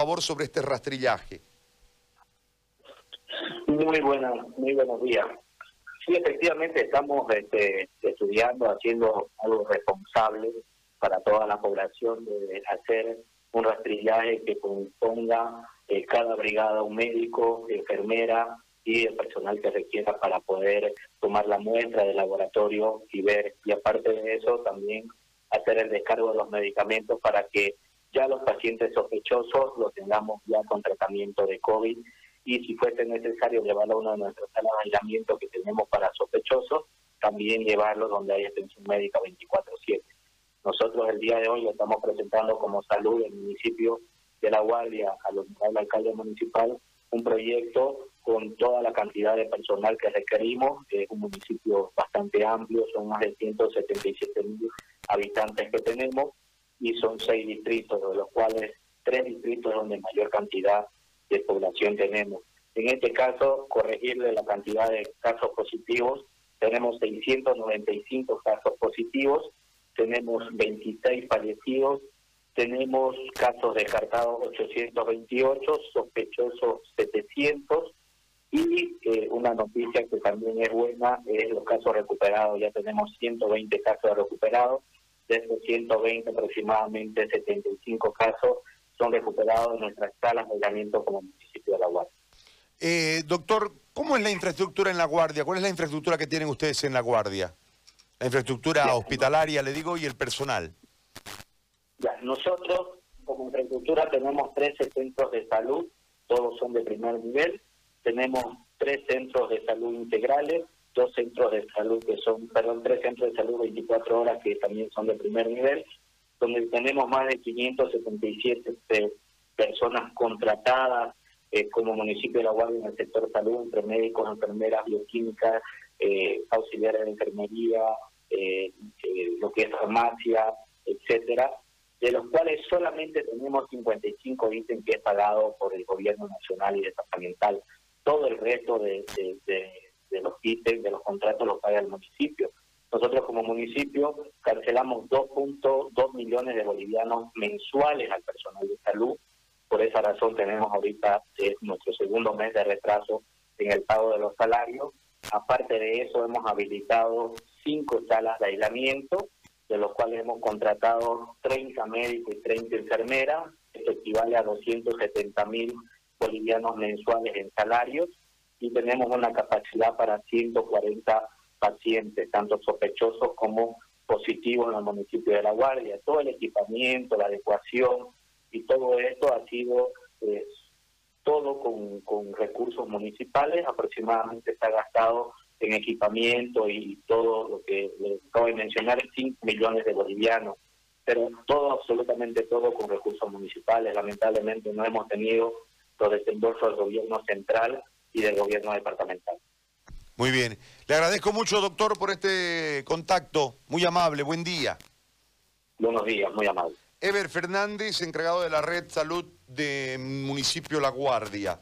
favor sobre este rastrillaje. Muy buenas, muy buenos días. Sí, efectivamente estamos este, estudiando, haciendo algo responsable para toda la población de hacer un rastrillaje que componga eh, cada brigada un médico, enfermera y el personal que requiera para poder tomar la muestra del laboratorio y ver. Y aparte de eso, también hacer el descargo de los medicamentos para que ya los pacientes sospechosos los tengamos ya con tratamiento de COVID y si fuese necesario llevarlo a una de nuestras salas de aislamiento que tenemos para sospechosos, también llevarlo donde hay atención médica 24/7. Nosotros el día de hoy estamos presentando como salud del municipio de La Guardia al alcalde municipal un proyecto con toda la cantidad de personal que requerimos, que es un municipio bastante amplio, son más de 177 mil habitantes que tenemos y son seis distritos, de los cuales tres distritos donde mayor cantidad de población tenemos. En este caso, corregirle la cantidad de casos positivos, tenemos 695 casos positivos, tenemos 26 fallecidos, tenemos casos descartados 828, sospechosos 700 y eh, una noticia que también es buena es los casos recuperados, ya tenemos 120 casos recuperados, de esos 120 aproximadamente 75 casos son recuperados en nuestras salas de aislamiento como municipio de La Guardia. Eh, doctor, ¿cómo es la infraestructura en La Guardia? ¿Cuál es la infraestructura que tienen ustedes en La Guardia? La infraestructura hospitalaria, le digo, y el personal. Ya, nosotros como infraestructura tenemos 13 centros de salud, todos son de primer nivel. Tenemos tres centros de salud integrales, dos centros de salud que son, perdón, tres centros de salud 24 horas que también son de primer nivel, donde tenemos más de 577 este, personas contratadas eh, como municipio de La Guardia en el sector salud, entre médicos, enfermeras, bioquímicas, eh, auxiliares de enfermería, eh, lo que es farmacia, etcétera, de los cuales solamente tenemos 55 ítems que es pagado por el gobierno nacional y departamental. Todo el resto de los ítems, de los contratos, los paga el municipio. Nosotros como municipio cancelamos 2.2 millones de bolivianos mensuales al personal de salud. Por esa razón tenemos ahorita nuestro segundo mes de retraso en el pago de los salarios. Aparte de eso, hemos habilitado cinco salas de aislamiento, de los cuales hemos contratado 30 médicos y 30 enfermeras. Esto equivale a 270 mil bolivianos mensuales en salarios y tenemos una capacidad para 140 pacientes, tanto sospechosos como positivos en el municipio de La Guardia. Todo el equipamiento, la adecuación y todo esto ha sido pues, todo con, con recursos municipales, aproximadamente está gastado en equipamiento y todo lo que les acabo de mencionar, 5 millones de bolivianos, pero todo, absolutamente todo con recursos municipales. Lamentablemente no hemos tenido los desembolsos del gobierno central y del gobierno departamental. Muy bien. Le agradezco mucho, doctor, por este contacto. Muy amable. Buen día. Buenos días, muy amable. Ever Fernández, encargado de la red salud de municipio La Guardia.